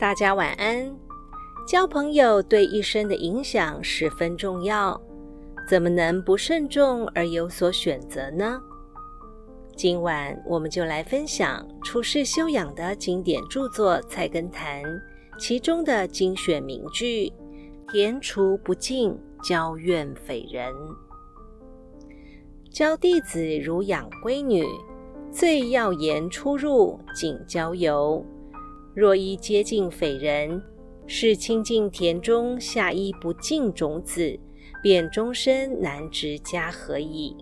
大家晚安。交朋友对一生的影响十分重要，怎么能不慎重而有所选择呢？今晚我们就来分享处世修养的经典著作《菜根谭》，其中的精选名句：“田除不敬，交怨匪人。教弟子如养闺女，最要言出入，谨交游。”若一接近匪人，是亲近田中下一不净种子，便终身难植家和矣。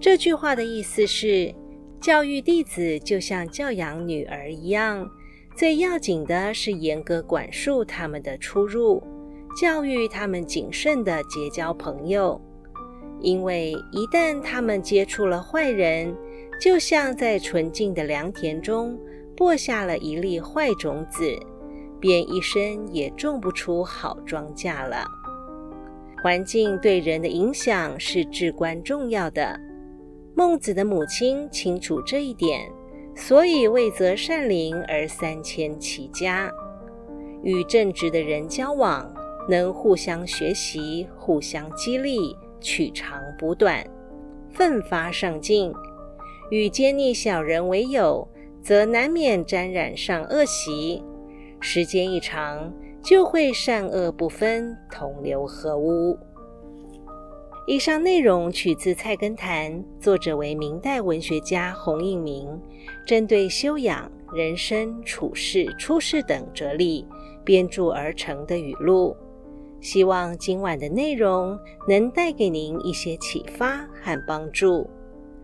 这句话的意思是，教育弟子就像教养女儿一样，最要紧的是严格管束他们的出入，教育他们谨慎地结交朋友。因为一旦他们接触了坏人，就像在纯净的良田中。播下了一粒坏种子，便一生也种不出好庄稼了。环境对人的影响是至关重要的。孟子的母亲清楚这一点，所以为择善邻而三迁其家。与正直的人交往，能互相学习、互相激励，取长补短，奋发上进；与奸逆小人为友。则难免沾染上恶习，时间一长，就会善恶不分，同流合污。以上内容取自《菜根谭》，作者为明代文学家洪应明，针对修养、人生处世、出世等哲理编著而成的语录。希望今晚的内容能带给您一些启发和帮助。